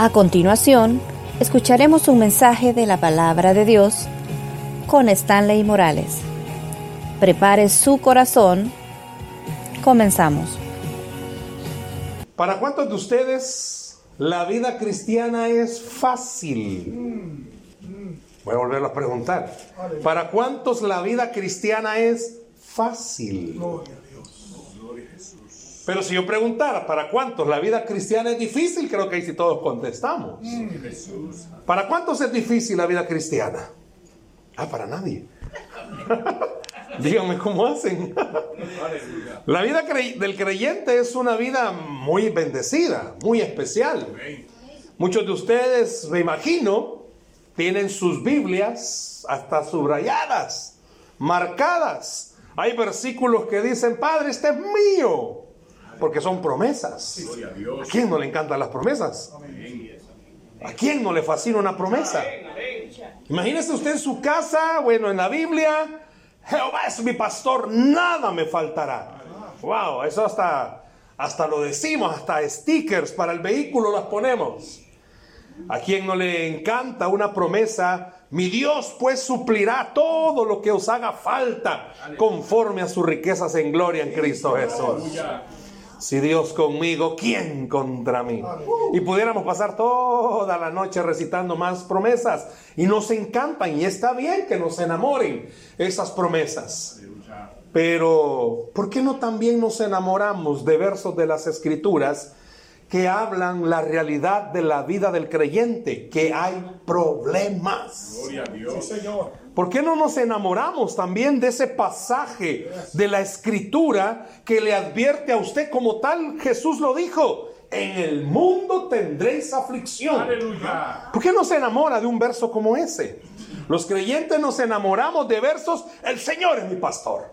A continuación, escucharemos un mensaje de la palabra de Dios con Stanley Morales. Prepare su corazón. Comenzamos. ¿Para cuántos de ustedes la vida cristiana es fácil? Voy a volverlo a preguntar. ¿Para cuántos la vida cristiana es fácil? Pero si yo preguntara, ¿para cuántos la vida cristiana es difícil? Creo que ahí sí todos contestamos. ¿Para cuántos es difícil la vida cristiana? Ah, para nadie. Díganme cómo hacen. la vida del creyente es una vida muy bendecida, muy especial. Muchos de ustedes, me imagino, tienen sus Biblias hasta subrayadas, marcadas. Hay versículos que dicen, Padre, este es mío porque son promesas. ¿A quién no le encantan las promesas? ¿A quién no le fascina una promesa? Imagínese usted en su casa, bueno, en la Biblia, Jehová es mi pastor, nada me faltará. Wow, eso hasta, hasta lo decimos, hasta stickers para el vehículo las ponemos. ¿A quién no le encanta una promesa? Mi Dios pues suplirá todo lo que os haga falta conforme a sus riquezas en gloria en Cristo Jesús. Si Dios conmigo, ¿quién contra mí? Y pudiéramos pasar toda la noche recitando más promesas. Y nos encantan y está bien que nos enamoren esas promesas. Pero, ¿por qué no también nos enamoramos de versos de las escrituras que hablan la realidad de la vida del creyente? Que hay problemas. Gloria a Dios. Señor. ¿Por qué no nos enamoramos también de ese pasaje de la escritura que le advierte a usted como tal? Jesús lo dijo. En el mundo tendréis aflicción. Aleluya. ¿Por qué no se enamora de un verso como ese? Los creyentes nos enamoramos de versos, el Señor es mi pastor.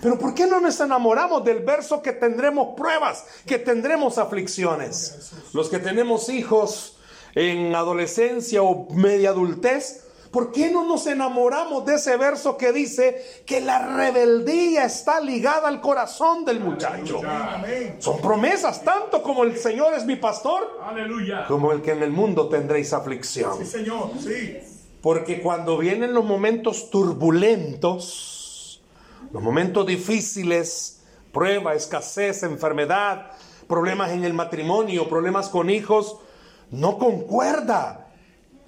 Pero ¿por qué no nos enamoramos del verso que tendremos pruebas, que tendremos aflicciones? Los que tenemos hijos en adolescencia o media adultez, ¿Por qué no nos enamoramos de ese verso que dice que la rebeldía está ligada al corazón del muchacho? Son promesas, tanto como el Señor es mi pastor, como el que en el mundo tendréis aflicción. Sí, Señor, sí. Porque cuando vienen los momentos turbulentos, los momentos difíciles, prueba, escasez, enfermedad, problemas en el matrimonio, problemas con hijos, no concuerda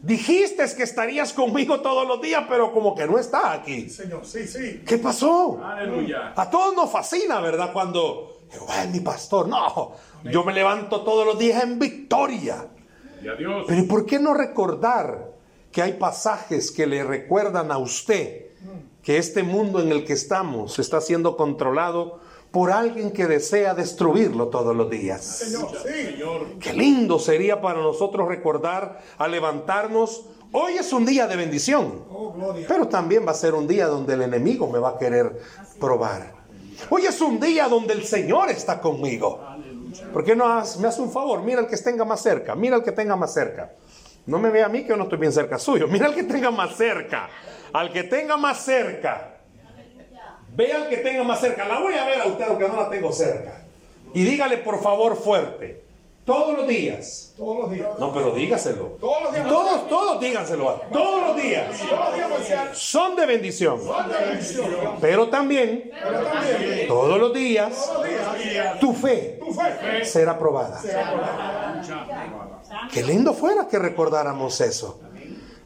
Dijiste que estarías conmigo todos los días, pero como que no está aquí. Señor, sí, sí. ¿Qué pasó? Aleluya. A todos nos fascina, ¿verdad? Cuando Jehová es mi pastor. No, yo me levanto todos los días en victoria. Pero ¿y por qué no recordar que hay pasajes que le recuerdan a usted que este mundo en el que estamos está siendo controlado por alguien que desea destruirlo todos los días. Señor, Qué lindo sería para nosotros recordar a levantarnos. Hoy es un día de bendición, oh, pero también va a ser un día donde el enemigo me va a querer probar. Hoy es un día donde el Señor está conmigo. ¿Por qué no me hace un favor? Mira al que tenga más cerca, mira al que tenga más cerca. No me ve a mí que yo no estoy bien cerca suyo, mira al que tenga más cerca. Al que tenga más cerca. Vean que tenga más cerca. La voy a ver a usted aunque no la tengo cerca. Y dígale por favor fuerte. Todos los días. Todos los días. No, pero dígaselo. Todos los días. Todos, todos díganselo. Todos los días. Son de bendición. Pero también, todos los días, tu fe será probada. Qué lindo fuera que recordáramos eso.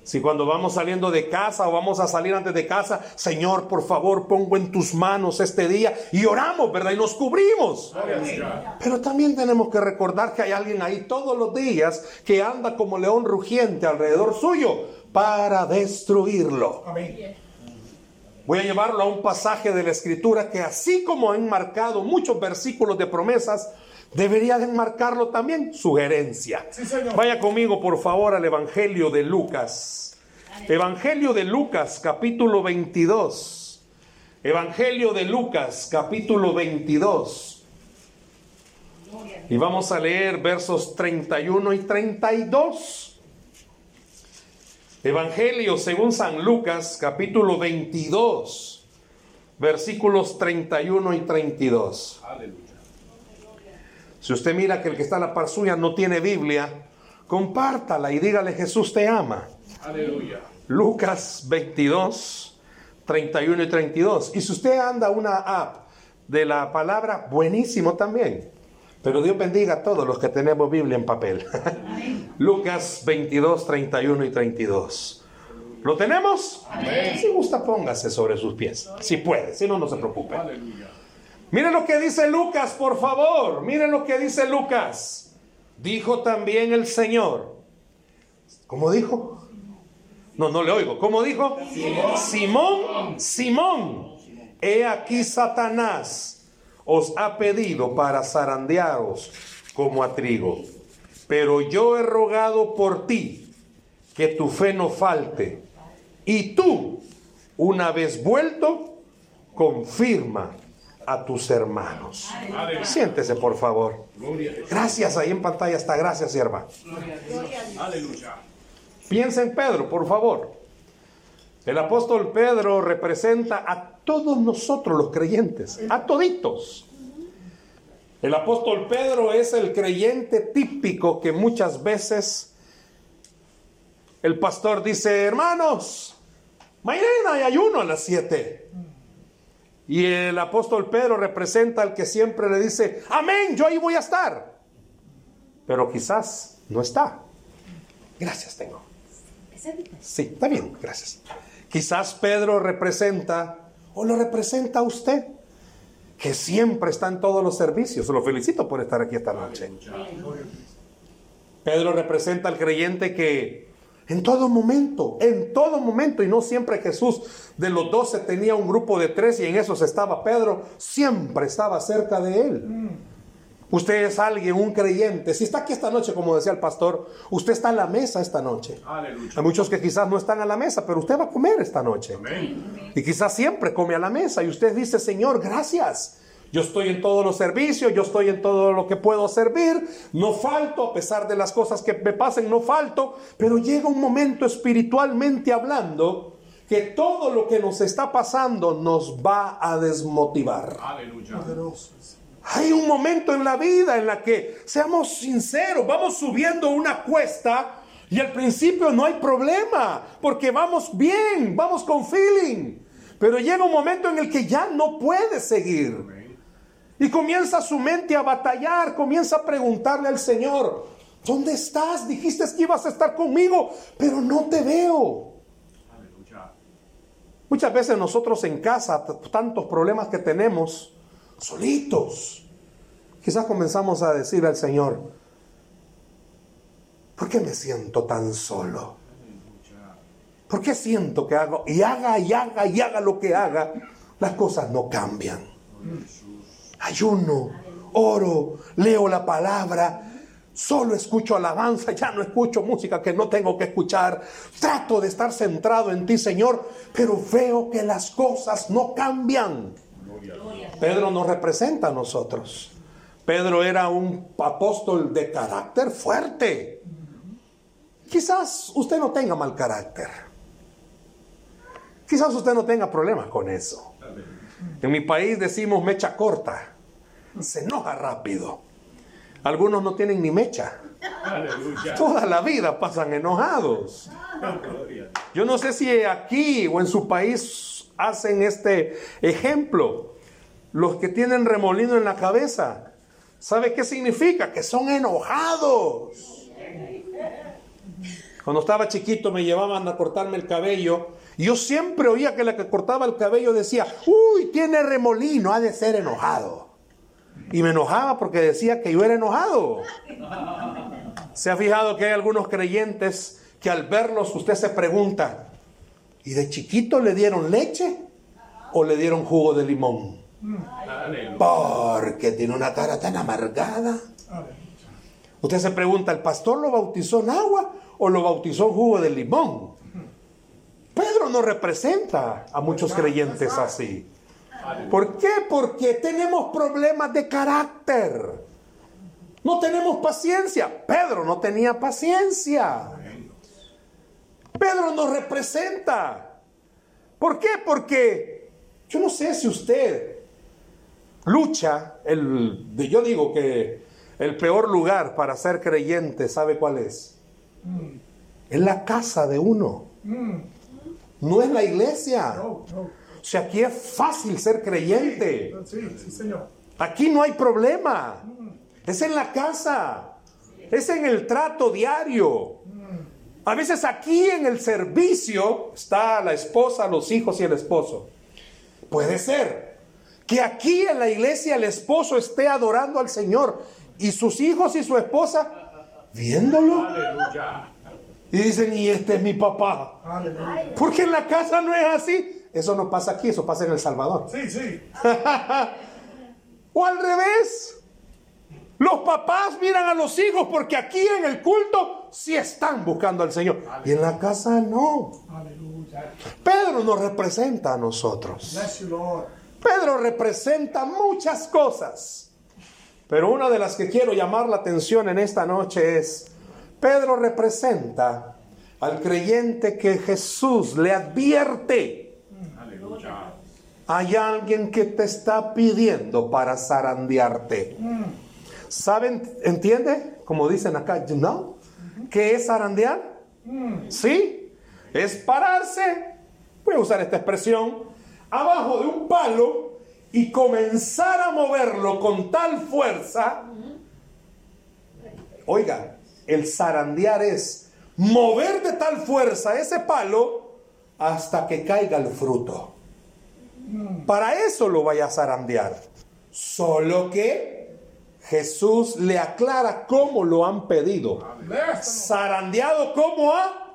Si cuando vamos saliendo de casa o vamos a salir antes de casa, Señor, por favor, pongo en tus manos este día y oramos, ¿verdad? Y nos cubrimos. Pero también tenemos que recordar que hay alguien ahí todos los días que anda como león rugiente alrededor suyo para destruirlo. Voy a llevarlo a un pasaje de la escritura que así como han marcado muchos versículos de promesas, debería de enmarcarlo también sugerencia. Vaya conmigo, por favor, al Evangelio de Lucas. Evangelio de Lucas, capítulo 22. Evangelio de Lucas, capítulo 22. Y vamos a leer versos 31 y 32. Evangelio según San Lucas, capítulo 22, versículos 31 y 32. Aleluya. Si usted mira que el que está en la par suya no tiene Biblia, compártala y dígale Jesús te ama. Aleluya. Lucas 22, 31 y 32. Y si usted anda una app de la palabra, buenísimo también. Pero Dios bendiga a todos los que tenemos Biblia en papel. Lucas 22, 31 y 32. ¿Lo tenemos? Si gusta, póngase sobre sus pies. Si puede, si no, no se preocupe. Mire lo que dice Lucas, por favor. Mire lo que dice Lucas. Dijo también el Señor. ¿Cómo dijo? No, no le oigo. ¿Cómo dijo? Simón, Simón, Simón. He aquí Satanás os ha pedido para zarandearos como a trigo. Pero yo he rogado por ti que tu fe no falte y tú, una vez vuelto, confirma a tus hermanos. Siéntese, por favor. Gracias, ahí en pantalla está. Gracias, sierva. Aleluya. Piensa en Pedro, por favor. El apóstol Pedro representa a todos nosotros los creyentes, a toditos. El apóstol Pedro es el creyente típico que muchas veces el pastor dice, hermanos, Mañana hay ayuno a las 7. Y el apóstol Pedro representa al que siempre le dice, amén, yo ahí voy a estar. Pero quizás no está. Gracias, tengo. Sí, está bien, gracias. Quizás Pedro representa, o lo representa a usted, que siempre está en todos los servicios. Lo felicito por estar aquí esta noche. Pedro representa al creyente que en todo momento, en todo momento, y no siempre Jesús de los doce tenía un grupo de tres y en esos estaba Pedro, siempre estaba cerca de él. Usted es alguien, un creyente. Si está aquí esta noche, como decía el pastor, usted está en la mesa esta noche. Hay muchos que quizás no están a la mesa, pero usted va a comer esta noche. Y quizás siempre come a la mesa y usted dice, Señor, gracias. Yo estoy en todos los servicios, yo estoy en todo lo que puedo servir, no falto, a pesar de las cosas que me pasen, no falto, pero llega un momento espiritualmente hablando que todo lo que nos está pasando nos va a desmotivar. Aleluya. Hay un momento en la vida en la que, seamos sinceros, vamos subiendo una cuesta y al principio no hay problema, porque vamos bien, vamos con feeling. Pero llega un momento en el que ya no puede seguir. Y comienza su mente a batallar, comienza a preguntarle al Señor, ¿dónde estás? Dijiste que ibas a estar conmigo, pero no te veo. Muchas veces nosotros en casa, tantos problemas que tenemos, solitos, quizás comenzamos a decir al Señor, ¿por qué me siento tan solo? ¿Por qué siento que hago y haga y haga y haga lo que haga, las cosas no cambian? Ayuno, oro, leo la palabra, solo escucho alabanza, ya no escucho música que no tengo que escuchar, trato de estar centrado en ti, Señor, pero veo que las cosas no cambian. Pedro nos representa a nosotros. Pedro era un apóstol de carácter fuerte. Quizás usted no tenga mal carácter. Quizás usted no tenga problemas con eso. En mi país decimos mecha corta se enoja rápido. Algunos no tienen ni mecha. Toda la vida pasan enojados. Yo no sé si aquí o en su país hacen este ejemplo. Los que tienen remolino en la cabeza, ¿sabe qué significa? Que son enojados. Cuando estaba chiquito me llevaban a cortarme el cabello. Y yo siempre oía que la que cortaba el cabello decía, uy, tiene remolino, ha de ser enojado. Y me enojaba porque decía que yo era enojado. Se ha fijado que hay algunos creyentes que al verlos usted se pregunta, ¿y de chiquito le dieron leche o le dieron jugo de limón? Porque tiene una cara tan amargada. Usted se pregunta, ¿el pastor lo bautizó en agua o lo bautizó en jugo de limón? Pedro no representa a muchos creyentes así. ¿Por qué? Porque tenemos problemas de carácter. No tenemos paciencia. Pedro no tenía paciencia. Pedro nos representa. ¿Por qué? Porque yo no sé si usted lucha, el, yo digo que el peor lugar para ser creyente, ¿sabe cuál es? Es la casa de uno. No es la iglesia. O sea, aquí es fácil ser creyente. Aquí no hay problema. Es en la casa. Es en el trato diario. A veces aquí en el servicio está la esposa, los hijos y el esposo. Puede ser que aquí en la iglesia el esposo esté adorando al Señor y sus hijos y su esposa viéndolo. Y dicen, y este es mi papá. Porque en la casa no es así. Eso no pasa aquí, eso pasa en El Salvador. Sí, sí. o al revés. Los papás miran a los hijos porque aquí en el culto sí están buscando al Señor. Y en la casa no. Pedro nos representa a nosotros. Pedro representa muchas cosas. Pero una de las que quiero llamar la atención en esta noche es, Pedro representa al creyente que Jesús le advierte. Hay alguien que te está pidiendo para zarandearte. ¿Saben? ¿Entiende? Como dicen acá, you ¿qué es zarandear? Sí, es pararse, voy a usar esta expresión, abajo de un palo y comenzar a moverlo con tal fuerza. Oiga, el zarandear es mover de tal fuerza ese palo hasta que caiga el fruto. Para eso lo vaya a zarandear. Solo que Jesús le aclara cómo lo han pedido. Zarandeado como a.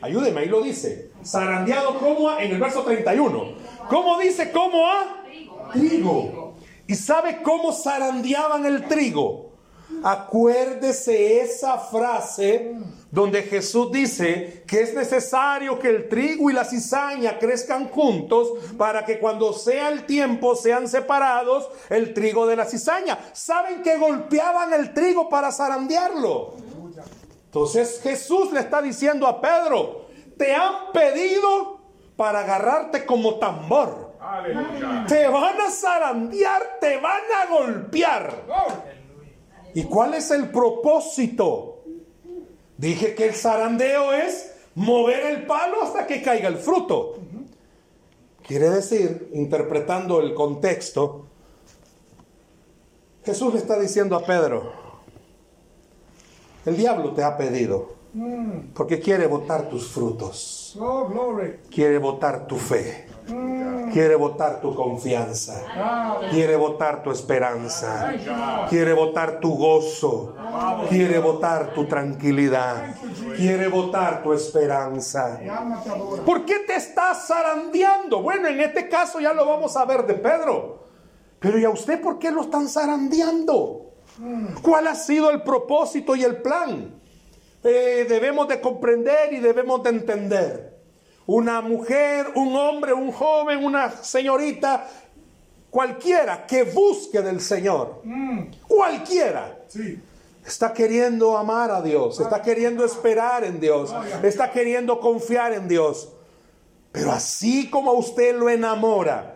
Ayúdeme, ahí lo dice. Zarandeado como a, en el verso 31. ¿Cómo dice como a? Trigo. ¿Y sabe cómo zarandeaban el trigo? Acuérdese esa frase donde Jesús dice que es necesario que el trigo y la cizaña crezcan juntos para que cuando sea el tiempo sean separados el trigo de la cizaña. ¿Saben que golpeaban el trigo para zarandearlo? Entonces Jesús le está diciendo a Pedro, te han pedido para agarrarte como tambor. Te van a zarandear, te van a golpear. ¿Y cuál es el propósito? Dije que el zarandeo es mover el palo hasta que caiga el fruto. Quiere decir, interpretando el contexto, Jesús le está diciendo a Pedro, el diablo te ha pedido, porque quiere botar tus frutos, oh, quiere botar tu fe. Quiere votar tu confianza. Quiere votar tu esperanza. Quiere votar tu gozo. Quiere votar tu tranquilidad. Quiere votar tu esperanza. ¿Por qué te estás zarandeando? Bueno, en este caso ya lo vamos a ver de Pedro. Pero ¿y a usted por qué lo están zarandeando? ¿Cuál ha sido el propósito y el plan? Eh, debemos de comprender y debemos de entender una mujer, un hombre, un joven, una señorita, cualquiera que busque del Señor, mm. cualquiera, está queriendo amar a Dios, está queriendo esperar en Dios, está queriendo confiar en Dios. Pero así como usted lo enamora,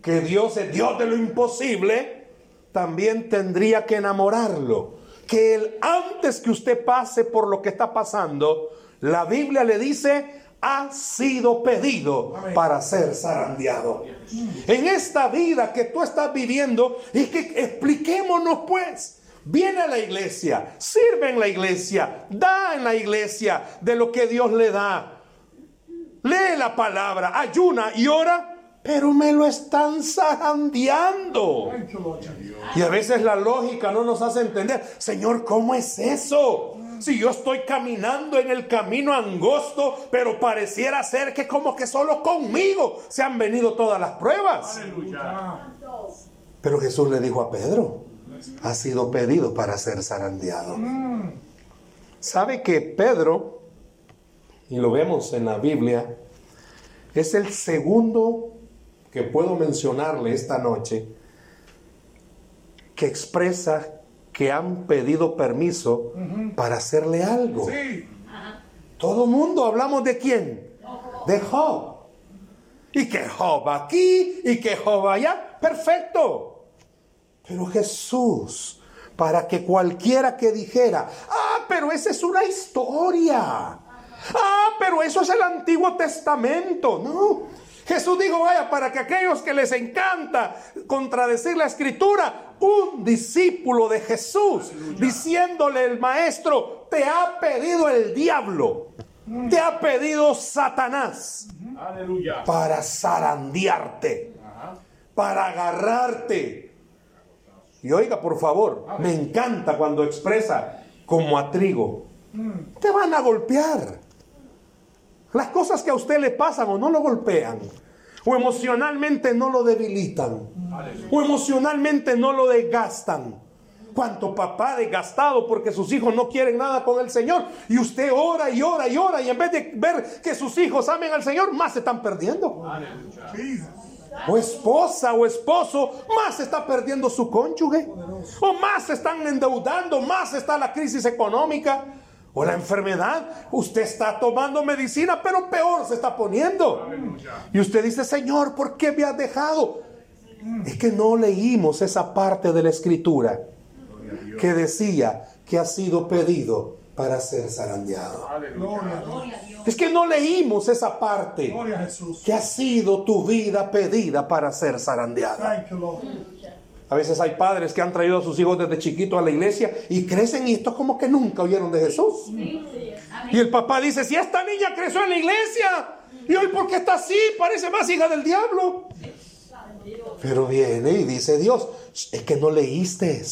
que Dios es Dios de lo imposible, también tendría que enamorarlo. Que él, antes que usted pase por lo que está pasando, la Biblia le dice, ha sido pedido para ser zarandeado. En esta vida que tú estás viviendo, y que expliquémonos pues. Viene a la iglesia, sirve en la iglesia, da en la iglesia de lo que Dios le da. Lee la palabra, ayuna y ora, pero me lo están zarandeando. Y a veces la lógica no nos hace entender, Señor, ¿cómo es eso? Si yo estoy caminando en el camino angosto, pero pareciera ser que como que solo conmigo se han venido todas las pruebas. Pero Jesús le dijo a Pedro, ha sido pedido para ser zarandeado. ¿Sabe que Pedro, y lo vemos en la Biblia, es el segundo que puedo mencionarle esta noche, que expresa que han pedido permiso para hacerle algo. Todo mundo hablamos de quién? De Job. Y que Job aquí y que Job allá. Perfecto. Pero Jesús para que cualquiera que dijera, ah, pero esa es una historia. Ah, pero eso es el Antiguo Testamento. No. Jesús dijo, vaya, para que aquellos que les encanta contradecir la escritura, un discípulo de Jesús, diciéndole el maestro, te ha pedido el diablo, te ha pedido Satanás para zarandearte, para agarrarte. Y oiga, por favor, me encanta cuando expresa como a trigo. Te van a golpear. Las cosas que a usted le pasan o no lo golpean, o emocionalmente no lo debilitan, o emocionalmente no lo desgastan. Cuánto papá desgastado porque sus hijos no quieren nada con el Señor. Y usted ora y ora y ora. Y en vez de ver que sus hijos amen al Señor, más se están perdiendo. O esposa o esposo, más está perdiendo su cónyuge. O más se están endeudando, más está la crisis económica. O la enfermedad, usted está tomando medicina, pero peor se está poniendo. Y usted dice, Señor, ¿por qué me has dejado? Es que no leímos esa parte de la escritura que decía que ha sido pedido para ser zarandeado. Es que no leímos esa parte que ha sido tu vida pedida para ser zarandeada. A veces hay padres que han traído a sus hijos desde chiquitos a la iglesia y crecen y estos como que nunca oyeron de Jesús. Y el papá dice, si esta niña creció en la iglesia y hoy porque está así, parece más hija del diablo. Pero viene y dice Dios, es que no leíste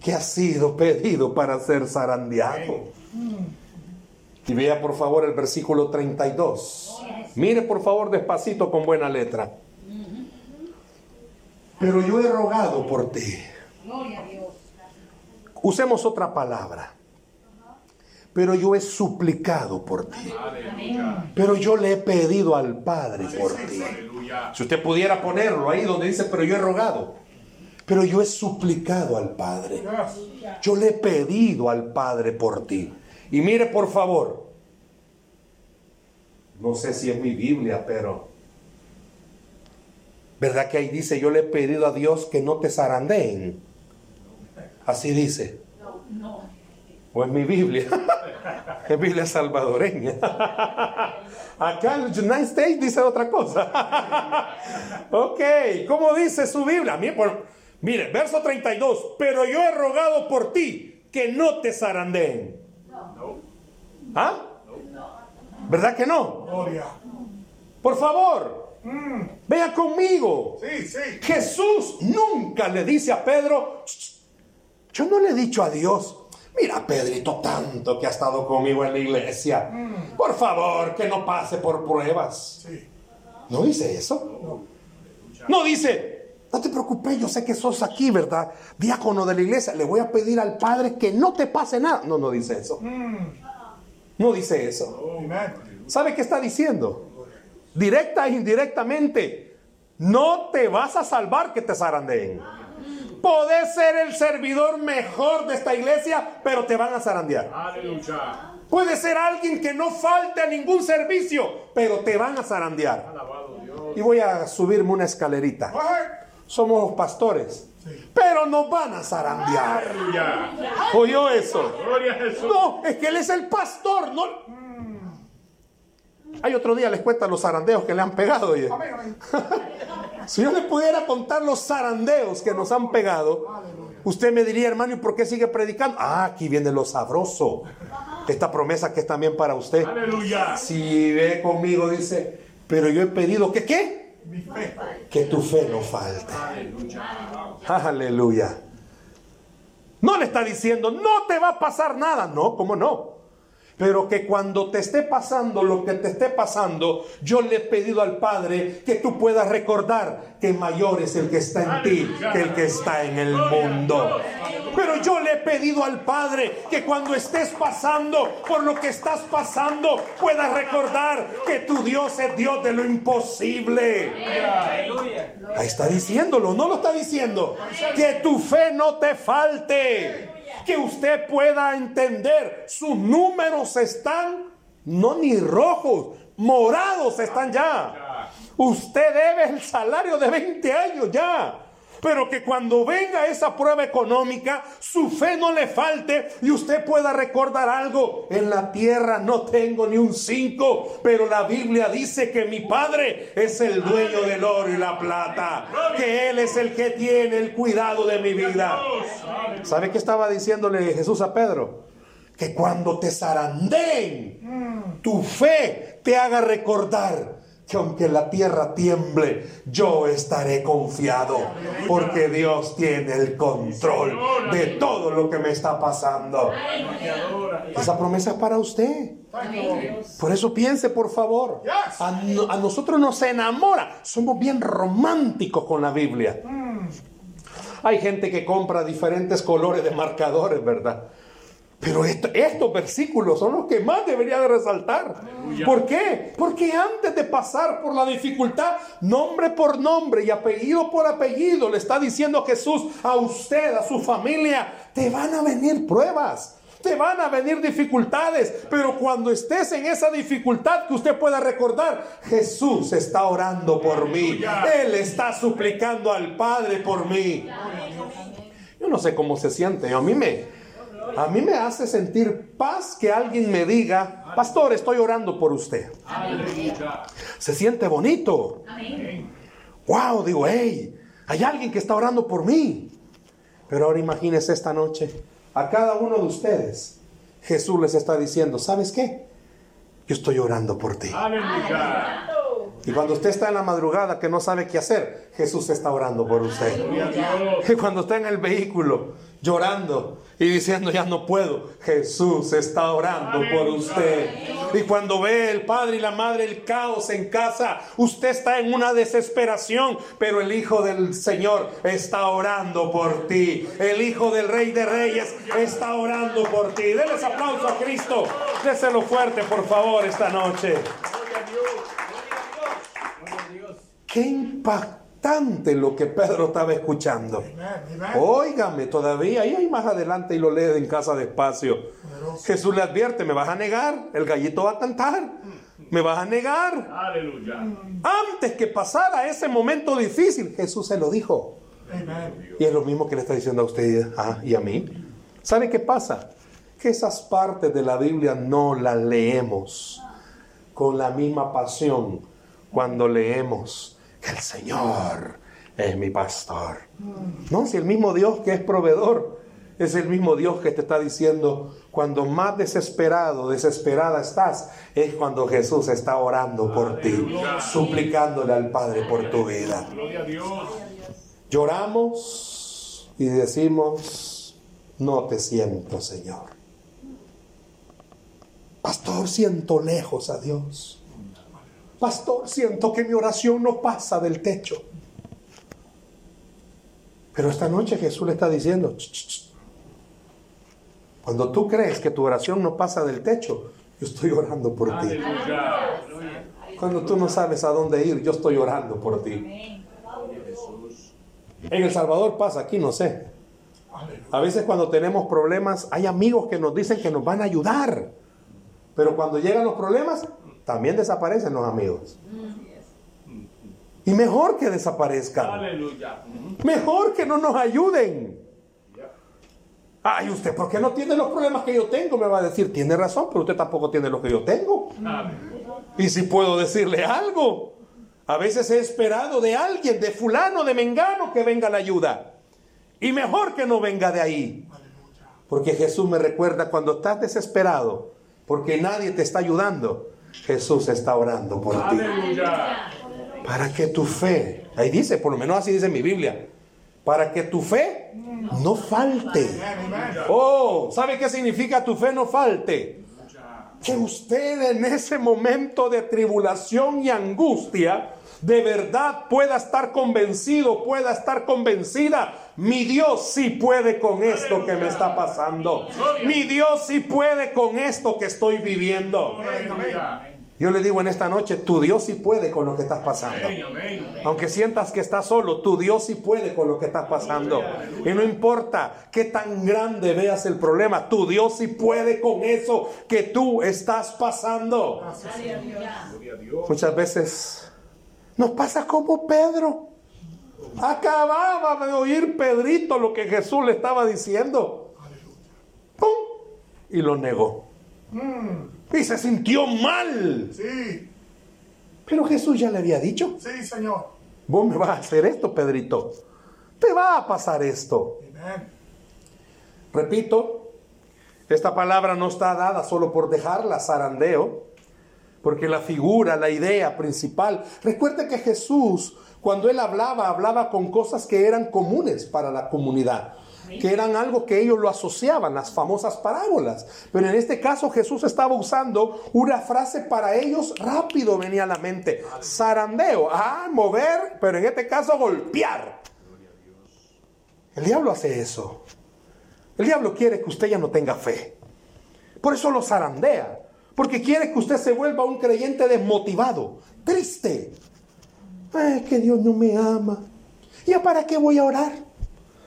que ha sido pedido para ser zarandeado. Y vea por favor el versículo 32. Mire por favor despacito con buena letra. Pero yo he rogado por ti. Usemos otra palabra. Pero yo he suplicado por ti. Pero yo le he pedido al Padre por ti. Si usted pudiera ponerlo ahí donde dice, pero yo he rogado. Pero yo he suplicado al Padre. Yo le he pedido al Padre por ti. Y mire por favor. No sé si es mi Biblia, pero ¿Verdad que ahí dice, yo le he pedido a Dios que no te zarandeen? Así dice. No, no. O es mi Biblia. es Biblia salvadoreña. Acá en los United States dice otra cosa. ok, ¿cómo dice su Biblia? Mire, verso 32. Pero yo he rogado por ti que no te zarandeen. No. ¿Ah? ¿Verdad que no? Gloria. Por favor. Mm. Vea conmigo. Jesús nunca le dice a Pedro, yo no le he dicho a Dios, mira Pedrito tanto que ha estado conmigo en la iglesia, mm. por favor que no pase por pruebas. No dice eso. No. dice, no te preocupes, yo sé que sos aquí, ¿verdad? Diácono de la iglesia, le voy a pedir al Padre que no te pase nada. No, no dice eso. Mm. No dice eso. ¿Sabe qué está diciendo? Directa e indirectamente, no te vas a salvar que te zarandeen. Podés ser el servidor mejor de esta iglesia, pero te van a zarandear. Puede ser alguien que no falte a ningún servicio, pero te van a zarandear. Y voy a subirme una escalerita. Somos pastores. Pero nos van a zarandear. ¿Oyó eso? No, es que él es el pastor. No, hay otro día les cuentan los zarandeos que le han pegado. si yo les pudiera contar los zarandeos que nos han pegado, usted me diría, hermano, ¿y por qué sigue predicando? Ah, aquí viene lo sabroso. Esta promesa que es también para usted. Aleluya. Si ve conmigo, dice, pero yo he pedido que qué? Que tu fe no falte. Aleluya. No le está diciendo, no te va a pasar nada. No, ¿cómo no? Pero que cuando te esté pasando lo que te esté pasando, yo le he pedido al Padre que tú puedas recordar que mayor es el que está en ti que el que está en el mundo. Pero yo le he pedido al Padre que cuando estés pasando por lo que estás pasando, puedas recordar que tu Dios es Dios de lo imposible. Ahí está diciéndolo, no lo está diciendo. Que tu fe no te falte que usted pueda entender, sus números están no ni rojos, morados están ya. Usted debe el salario de 20 años ya. Pero que cuando venga esa prueba económica, su fe no le falte y usted pueda recordar algo. En la tierra no tengo ni un cinco, pero la Biblia dice que mi Padre es el dueño del oro y la plata, que Él es el que tiene el cuidado de mi vida. ¿Sabe qué estaba diciéndole Jesús a Pedro? Que cuando te zarandeen, tu fe te haga recordar que aunque la tierra tiemble, yo estaré confiado, porque Dios tiene el control de todo lo que me está pasando. Esa promesa es para usted. Por eso piense, por favor. A, nosotros nos enamora. Somos bien románticos con la Biblia. Hay gente que compra diferentes colores de marcadores, ¿verdad? Pero estos versículos son los que más debería de resaltar. ¿Por qué? Porque antes de pasar por la dificultad, nombre por nombre y apellido por apellido, le está diciendo Jesús a usted, a su familia, te van a venir pruebas. Te van a venir dificultades, pero cuando estés en esa dificultad que usted pueda recordar, Jesús está orando por mí. Él está suplicando al Padre por mí. Yo no sé cómo se siente. A mí me, a mí me hace sentir paz que alguien me diga, pastor, estoy orando por usted. Se siente bonito. Wow, digo, hey, hay alguien que está orando por mí. Pero ahora imagínese esta noche, a cada uno de ustedes, Jesús les está diciendo, ¿sabes qué? Yo estoy orando por ti. Y cuando usted está en la madrugada que no sabe qué hacer, Jesús está orando por usted. Y cuando está en el vehículo llorando y diciendo ya no puedo, Jesús está orando por usted. Y cuando ve el padre y la madre el caos en casa, usted está en una desesperación, pero el Hijo del Señor está orando por ti. El Hijo del Rey de Reyes está orando por ti. Denles aplauso a Cristo. Déselo fuerte, por favor, esta noche. Qué impactante lo que Pedro estaba escuchando. Óigame, todavía, y ahí más adelante y lo lee en casa despacio. Jesús le advierte, me vas a negar, el gallito va a cantar, me vas a negar. Aleluya. Antes que pasara ese momento difícil, Jesús se lo dijo. Y es lo mismo que le está diciendo a usted ah, y a mí. ¿Sabe qué pasa? Que esas partes de la Biblia no las leemos con la misma pasión cuando leemos el Señor es mi pastor. No, si el mismo Dios que es proveedor es el mismo Dios que te está diciendo, cuando más desesperado, desesperada estás, es cuando Jesús está orando por ti, suplicándole al Padre por tu vida. Lloramos y decimos, no te siento, Señor. Pastor, siento lejos a Dios. Pastor, siento que mi oración no pasa del techo. Pero esta noche Jesús le está diciendo, cuando tú crees que tu oración no pasa del techo, yo estoy orando por ti. Cuando tú no sabes a dónde ir, yo estoy orando por ti. En El Salvador pasa, aquí no sé. A veces cuando tenemos problemas, hay amigos que nos dicen que nos van a ayudar. Pero cuando llegan los problemas, también desaparecen los amigos. Y mejor que desaparezcan. Mejor que no nos ayuden. Ay, usted, ¿por qué no tiene los problemas que yo tengo? Me va a decir, tiene razón, pero usted tampoco tiene los que yo tengo. Y si puedo decirle algo, a veces he esperado de alguien, de fulano, de mengano, que venga la ayuda. Y mejor que no venga de ahí. Porque Jesús me recuerda cuando estás desesperado, porque nadie te está ayudando. Jesús está orando por ti. Para que tu fe, ahí dice, por lo menos así dice mi Biblia, para que tu fe no falte. Oh, ¿sabe qué significa tu fe no falte? Que usted en ese momento de tribulación y angustia, de verdad pueda estar convencido, pueda estar convencida. Mi Dios sí puede con esto que me está pasando. Mi Dios sí puede con esto que estoy viviendo. Yo le digo en esta noche, tu Dios sí puede con lo que estás pasando. Aunque sientas que estás solo, tu Dios sí puede con lo que estás pasando. Y no importa qué tan grande veas el problema, tu Dios sí puede con eso que tú estás pasando. Muchas veces nos pasa como Pedro. Acababa de oír Pedrito lo que Jesús le estaba diciendo. ¡Pum! Y lo negó. Y se sintió mal. Sí, Pero Jesús ya le había dicho, sí, Señor. vos me vas a hacer esto, Pedrito. Te va a pasar esto. Repito, esta palabra no está dada solo por dejarla zarandeo, porque la figura, la idea principal, recuerde que Jesús, cuando él hablaba, hablaba con cosas que eran comunes para la comunidad, que eran algo que ellos lo asociaban, las famosas parábolas. Pero en este caso Jesús estaba usando una frase para ellos rápido venía a la mente, zarandeo, ah, mover, pero en este caso golpear. El diablo hace eso. El diablo quiere que usted ya no tenga fe. Por eso lo zarandea. Porque quiere que usted se vuelva un creyente desmotivado, triste. Ay, que Dios no me ama. ¿Ya para qué voy a orar?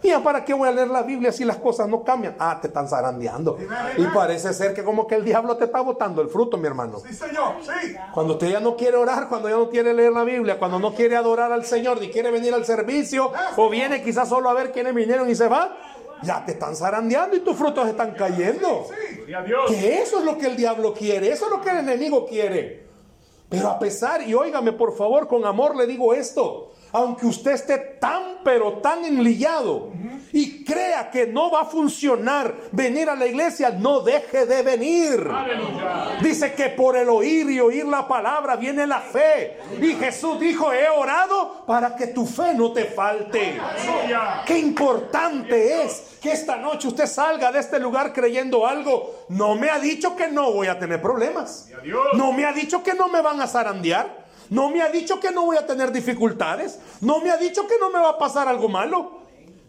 ¿Ya para qué voy a leer la Biblia si las cosas no cambian? Ah, te están zarandeando. Y parece ser que como que el diablo te está botando el fruto, mi hermano. Sí, Señor. Sí. Cuando usted ya no quiere orar, cuando ya no quiere leer la Biblia, cuando no quiere adorar al Señor, ni quiere venir al servicio, o viene quizás solo a ver quiénes vinieron y se va, ya te están zarandeando y tus frutos están cayendo. A Dios. Que eso es lo que el diablo quiere, eso es lo que el enemigo quiere. Pero a pesar, y óigame por favor, con amor le digo esto, aunque usted esté tan pero tan enlillado y crea que no va a funcionar venir a la iglesia, no deje de venir. Aleluya. Dice que por el oír y oír la palabra viene la fe. Y Jesús dijo, he orado para que tu fe no te falte. Aleluya. Qué importante es que esta noche usted salga de este lugar creyendo algo. No me ha dicho que no voy a tener problemas. No me ha dicho que no me van a zarandear. No me ha dicho que no voy a tener dificultades. No me ha dicho que no me va a pasar algo malo.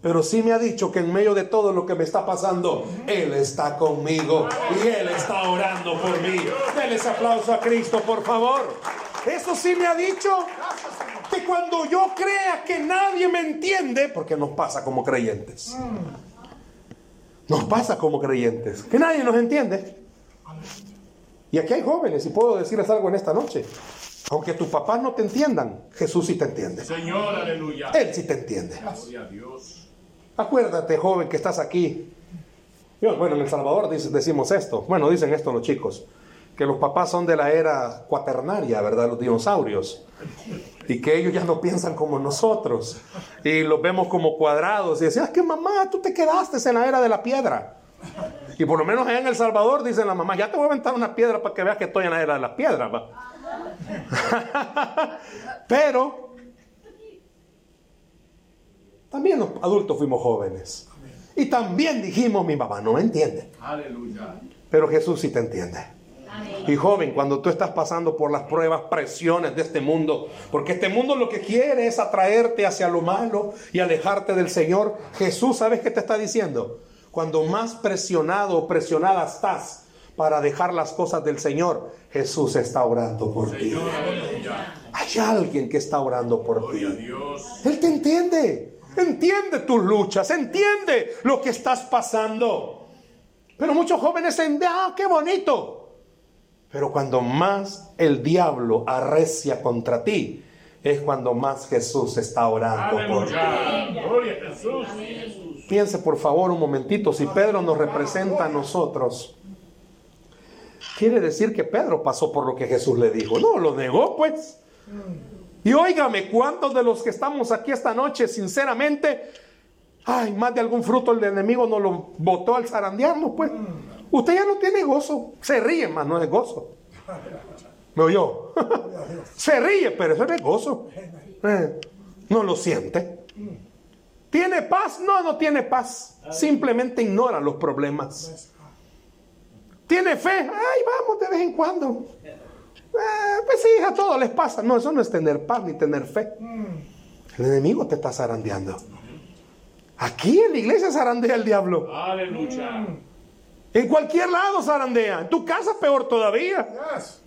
Pero sí me ha dicho que en medio de todo lo que me está pasando, Él está conmigo y Él está orando por mí. Denle ese aplauso a Cristo, por favor. Eso sí me ha dicho que cuando yo crea que nadie me entiende, porque nos pasa como creyentes. Nos pasa como creyentes, que nadie nos entiende. Y aquí hay jóvenes, y puedo decirles algo en esta noche. Aunque tus papás no te entiendan, Jesús sí te entiende. Señor, aleluya. Él sí te entiende. Gloria a Dios. Acuérdate, joven, que estás aquí. Bueno, en El Salvador dice- decimos esto. Bueno, dicen esto los chicos. Que los papás son de la era cuaternaria, ¿verdad? Los dinosaurios. Y que ellos ya no piensan como nosotros. Y los vemos como cuadrados. Y decían, es que mamá, tú te quedaste en la era de la piedra. Y por lo menos allá en El Salvador dicen la mamá, ya te voy a aventar una piedra para que veas que estoy en la era de las piedras. va". Pero también los adultos fuimos jóvenes. Y también dijimos, mi mamá no me entiende. Aleluya. Pero Jesús sí te entiende. Y joven, cuando tú estás pasando por las pruebas, presiones de este mundo, porque este mundo lo que quiere es atraerte hacia lo malo y alejarte del Señor, Jesús, ¿sabes qué te está diciendo? Cuando más presionado o presionada estás para dejar las cosas del Señor, Jesús está orando por ti. Hay alguien que está orando por ti. Dios. Él te entiende, entiende tus luchas, entiende lo que estás pasando. Pero muchos jóvenes dicen, ah, qué bonito. Pero cuando más el diablo arrecia contra ti, es cuando más Jesús está orando por ti. Aleluya. Gloria a Jesús. Piense por favor un momentito, si Pedro nos representa a nosotros, quiere decir que Pedro pasó por lo que Jesús le dijo. No, lo negó pues. Y óigame, ¿cuántos de los que estamos aquí esta noche, sinceramente, ay, más de algún fruto el enemigo nos lo botó al zarandearnos pues? Usted ya no tiene gozo, se ríe, más no es gozo. ¿Me oyó? se ríe, pero eso no es gozo. Eh, no lo siente. ¿Tiene paz? No, no tiene paz. Simplemente ignora los problemas. ¿Tiene fe? Ay, vamos de vez en cuando. Eh, pues sí, a todos les pasa. No, eso no es tener paz ni tener fe. El enemigo te está zarandeando. Aquí en la iglesia zarandea el diablo. Aleluya. En cualquier lado zarandea. En tu casa peor todavía. Yes.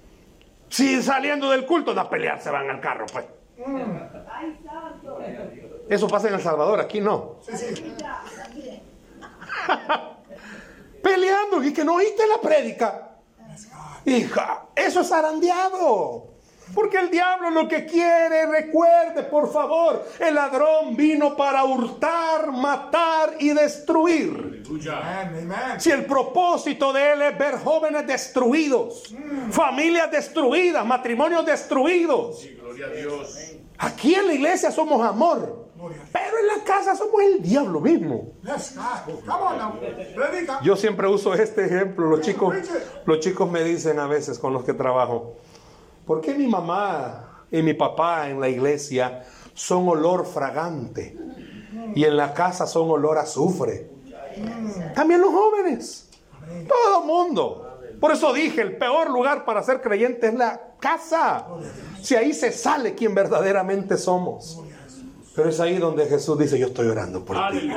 Si saliendo del culto a pelear se van al carro, pues. Eso pasa en El Salvador, aquí no. Sí, sí. Peleando y que no oíste la prédica. Hija, eso es zarandeado. Porque el diablo lo que quiere, recuerde por favor, el ladrón vino para hurtar, matar y destruir. Si el propósito de él es ver jóvenes destruidos, familias destruidas, matrimonios destruidos. Aquí en la iglesia somos amor, pero en la casa somos el diablo mismo. Yo siempre uso este ejemplo. Los chicos, los chicos me dicen a veces con los que trabajo, ¿por qué mi mamá y mi papá en la iglesia son olor fragante y en la casa son olor a azufre? También los jóvenes, todo mundo. Por eso dije, el peor lugar para ser creyente es la casa. Si ahí se sale quien verdaderamente somos. Pero es ahí donde Jesús dice, yo estoy orando por ti.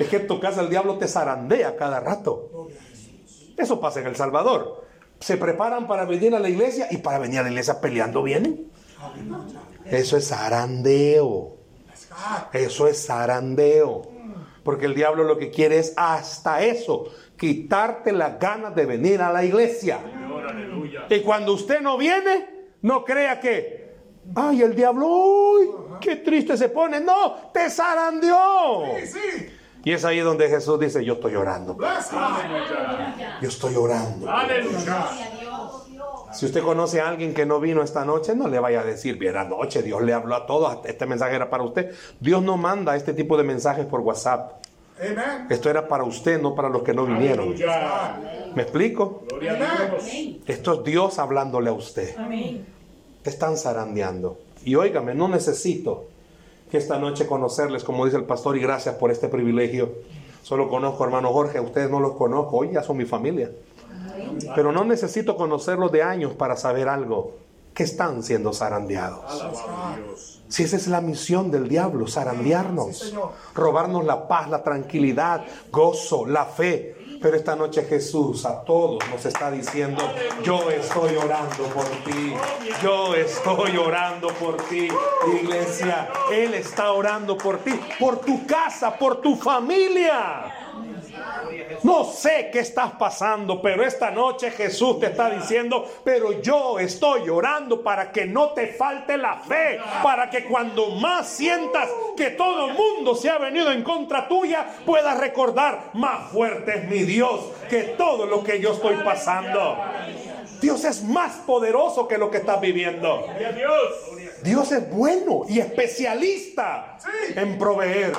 Es que en tu casa el diablo te zarandea cada rato. Eso pasa en El Salvador. Se preparan para venir a la iglesia y para venir a la iglesia peleando vienen. Eso es zarandeo. Eso es zarandeo. Porque el diablo lo que quiere es hasta eso, quitarte las ganas de venir a la iglesia. Y cuando usted no viene, no crea que, ay, el diablo, uy, qué triste se pone. No, te zarandeó. Sí, sí. Y es ahí donde Jesús dice, yo estoy orando. Bless God. Aleluya. Yo estoy orando. Aleluya. Si usted conoce a alguien que no vino esta noche, no le vaya a decir, bien, anoche Dios le habló a todos, este mensaje era para usted. Dios no manda este tipo de mensajes por WhatsApp. Amen. Esto era para usted, no para los que no vinieron. Aleluya. ¿Me explico? Gloria a Dios. Esto es Dios hablándole a usted. Te están zarandeando. Y óigame, no necesito que esta noche conocerles, como dice el pastor, y gracias por este privilegio. Solo conozco hermano Jorge, a ustedes no los conozco, hoy ya son mi familia. Pero no necesito conocerlos de años para saber algo, que están siendo zarandeados. Si esa es la misión del diablo, zarandearnos, robarnos la paz, la tranquilidad, gozo, la fe. Pero esta noche Jesús a todos nos está diciendo, yo estoy orando por ti, yo estoy orando por ti, iglesia. Él está orando por ti, por tu casa, por tu familia. No sé qué estás pasando, pero esta noche Jesús te está diciendo, pero yo estoy orando para que no te falte la fe, para que cuando más sientas que todo el mundo se ha venido en contra tuya, puedas recordar, más fuerte es mi Dios que todo lo que yo estoy pasando. Dios es más poderoso que lo que estás viviendo. Dios. Es bueno y especialista en proveer.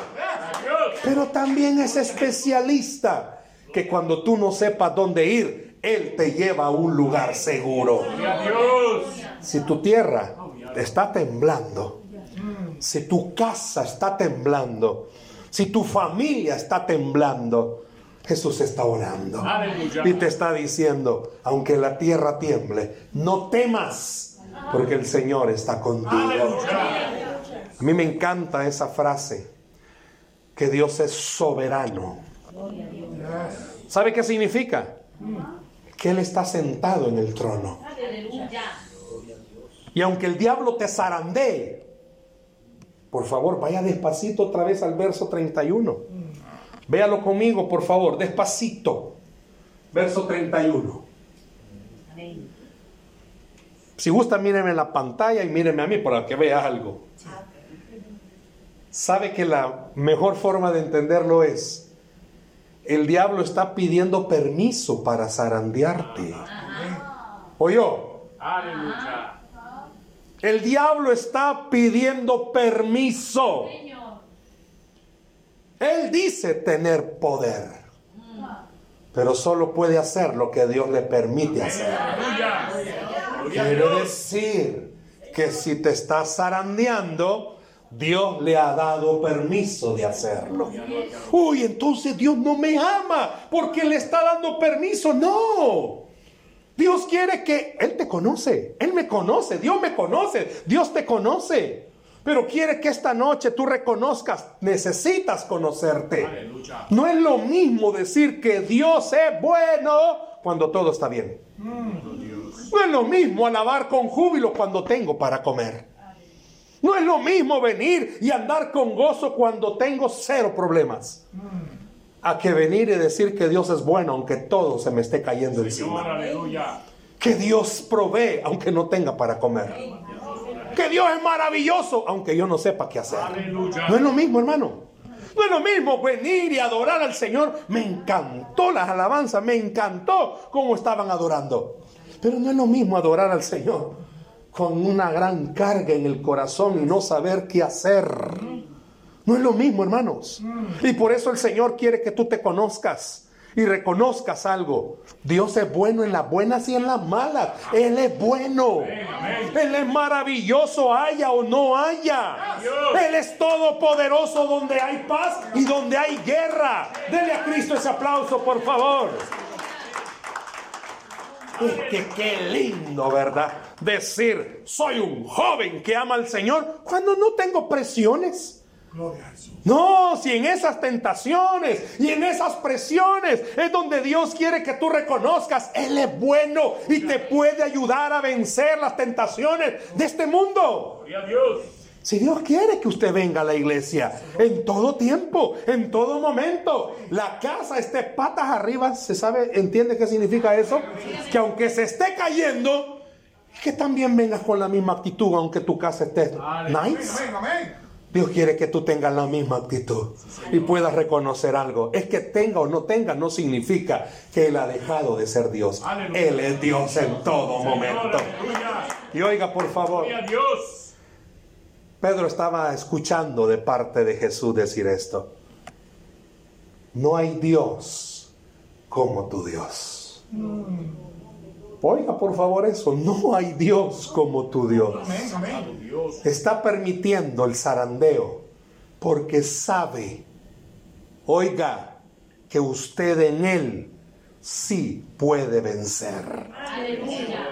Pero también es especialista que cuando tú no sepas dónde ir, Él te lleva a un lugar seguro. Si tu tierra está temblando, si tu casa está temblando, si tu familia está temblando, Jesús está orando. Y te está diciendo, aunque la tierra tiemble, no temas, porque el Señor está contigo. A mí me encanta esa frase, que Dios es soberano. ¿Sabe qué significa? Que Él está sentado en el trono. Y aunque el diablo te zarandee, por favor, vaya despacito otra vez al verso 31. Véalo conmigo, por favor, despacito. Verso 31. Si gusta, míreme en la pantalla y míreme a mí para que vea algo. Sabe que la mejor forma de entenderlo es, el diablo está pidiendo permiso para zarandearte. ¿Oyó? Aleluya. El diablo está pidiendo permiso. Él dice tener poder, pero solo puede hacer lo que Dios le permite hacer. Dios. decir que si te estás zarandeando, Dios le ha dado permiso de hacerlo. Uy, entonces Dios no me ama porque le está dando permiso. No. Dios quiere que Él te conoce. Él me conoce. Dios me conoce. Dios te conoce. Pero quiere que esta noche tú reconozcas, necesitas conocerte. Aleluya. No es lo mismo decir que Dios es bueno cuando todo está bien. No es lo mismo alabar con júbilo cuando tengo para comer. No es lo mismo venir y andar con gozo cuando tengo cero problemas. A que venir y decir que Dios es bueno aunque todo se me esté cayendo encima. aleluya. Que Dios provee aunque no tenga para comer. Que Dios es maravilloso aunque yo no sepa qué hacer. No es lo mismo, hermano. No es lo mismo venir y adorar al Señor. Me encantó las alabanzas, me encantó cómo estaban adorando. Pero no es lo mismo adorar al Señor con una gran carga en el corazón y no saber qué hacer. No es lo mismo, hermanos. Y por eso el Señor quiere que tú te conozcas y reconozcas algo. Dios es bueno en las buenas y en las malas. Él es bueno. Él es maravilloso, haya o no haya. Él es todopoderoso donde hay paz y donde hay guerra. Dele a Cristo ese aplauso, por favor. Es que qué lindo, ¿verdad? Decir, soy un joven que ama al Señor cuando no tengo presiones. No, si en esas tentaciones y en esas presiones es donde Dios quiere que tú reconozcas, Él es bueno y te puede ayudar a vencer las tentaciones de este mundo. Gloria a Dios. Si Dios quiere que usted venga a la iglesia en todo tiempo, en todo momento, la casa esté patas arriba, ¿se sabe, entiende qué significa eso? Que aunque se esté cayendo, que también vengas con la misma actitud, aunque tu casa esté nice. Dios quiere que tú tengas la misma actitud y puedas reconocer algo. Es que tenga o no tenga no significa que Él ha dejado de ser Dios. Él es Dios en todo momento. Y oiga, por favor, Dios. Pedro estaba escuchando de parte de Jesús decir esto. No hay Dios como tu Dios. Oiga, por favor, eso. No hay Dios como tu Dios. Está permitiendo el zarandeo porque sabe, oiga, que usted en él sí puede vencer.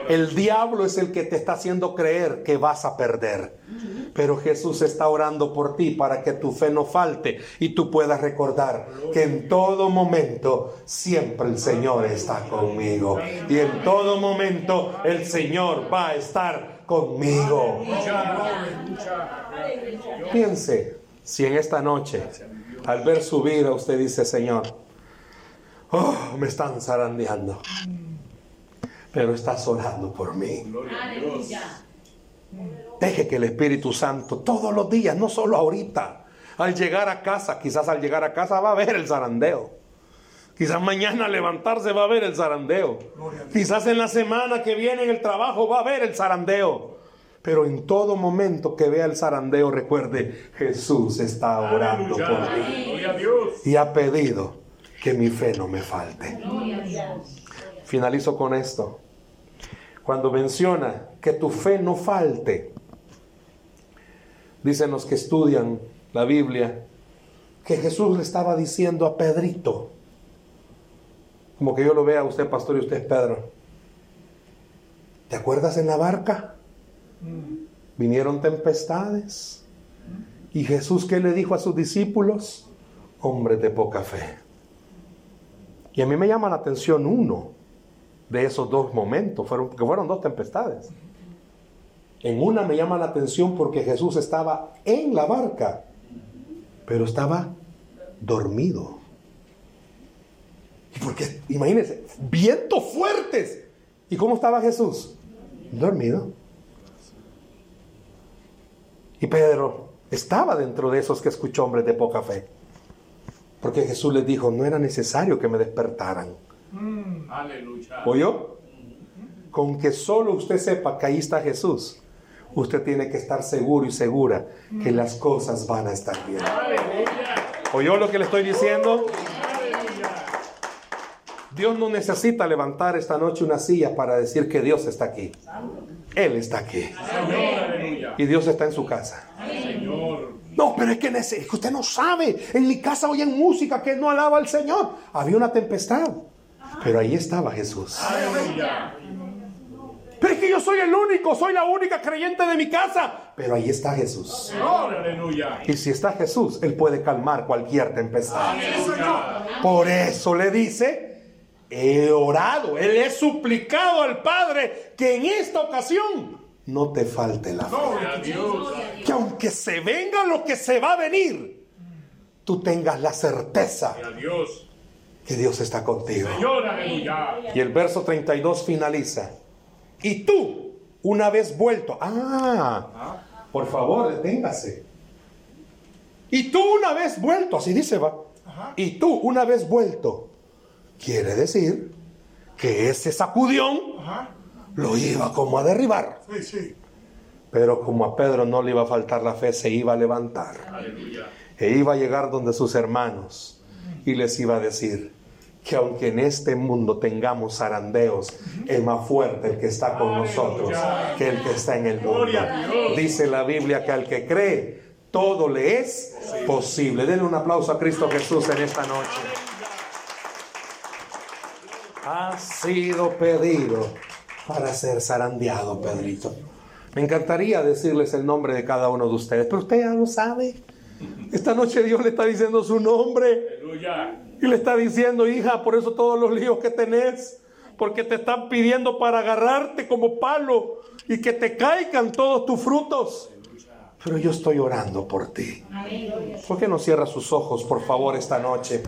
El diablo es el que te está haciendo creer que vas a perder. Pero Jesús está orando por ti para que tu fe no falte y tú puedas recordar que en todo momento siempre el Señor está conmigo. Y en todo momento el Señor va a estar conmigo. Piense si en esta noche, al ver su vida, usted dice, Señor, oh, me están zarandeando. Pero estás orando por mí. Deje que el Espíritu Santo todos los días, no solo ahorita, al llegar a casa, quizás al llegar a casa va a ver el zarandeo. Quizás mañana al levantarse va a ver el zarandeo. Quizás en la semana que viene en el trabajo va a ver el zarandeo. Pero en todo momento que vea el zarandeo, recuerde, Jesús está orando por mí y ha pedido que mi fe no me falte. Finalizo con esto. Cuando menciona que tu fe no falte, dicen los que estudian la Biblia que Jesús le estaba diciendo a Pedrito, como que yo lo vea a usted, pastor, y usted es Pedro. ¿Te acuerdas en la barca? Vinieron tempestades. ¿Y Jesús qué le dijo a sus discípulos? Hombres de poca fe. Y a mí me llama la atención uno de esos dos momentos, fueron, que fueron dos tempestades. En una me llama la atención porque Jesús estaba en la barca, pero estaba dormido. Porque, imagínense, vientos fuertes. ¿Y cómo estaba Jesús? Dormido. Y Pedro estaba dentro de esos que escuchó hombres de poca fe. Porque Jesús les dijo, no era necesario que me despertaran. Aleluya. ¿Oyó? Con que solo usted sepa que ahí está Jesús, usted tiene que estar seguro y segura que las cosas van a estar bien. ¿Oyó lo que le estoy diciendo? Dios no necesita levantar esta noche una silla para decir que Dios está aquí. Él está aquí. Y Dios está en su casa. No, pero es que, nece- es que usted no sabe. En mi casa oyen música que no alaba al Señor. Había una tempestad. Pero ahí estaba Jesús. Aleluya. Pero es que yo soy el único, soy la única creyente de mi casa. Pero ahí está Jesús. Aleluya. Y si está Jesús, Él puede calmar cualquier tempestad. Aleluya. Por eso le dice, he orado, Él he suplicado al Padre que en esta ocasión no te falte la fe. Gloria a Dios. Que aunque se venga lo que se va a venir, tú tengas la certeza que Dios está contigo. Y el verso 32 finaliza. Y tú, una vez vuelto, ah, por favor, deténgase. Y tú una vez vuelto, así dice, va. Y tú una vez vuelto, quiere decir que ese sacudión Ajá. Lo iba como a derribar. Sí, sí. Pero como a Pedro no le iba a faltar la fe, se iba a levantar. Aleluya. E iba a llegar donde sus hermanos y les iba a decir que aunque en este mundo tengamos zarandeos, es más fuerte el que está con nosotros que el que está en el mundo. Dice la Biblia que al que cree, todo le es posible. Denle un aplauso a Cristo Jesús en esta noche. Ha sido pedido para ser zarandeado, Pedrito. Me encantaría decirles el nombre de cada uno de ustedes, pero usted ya lo sabe. Esta noche Dios le está diciendo su nombre. Aleluya. Y le está diciendo, hija, por eso todos los líos que tenés, porque te están pidiendo para agarrarte como palo y que te caigan todos tus frutos. Pero yo estoy orando por ti. ¿Por qué no cierra sus ojos, por favor, esta noche?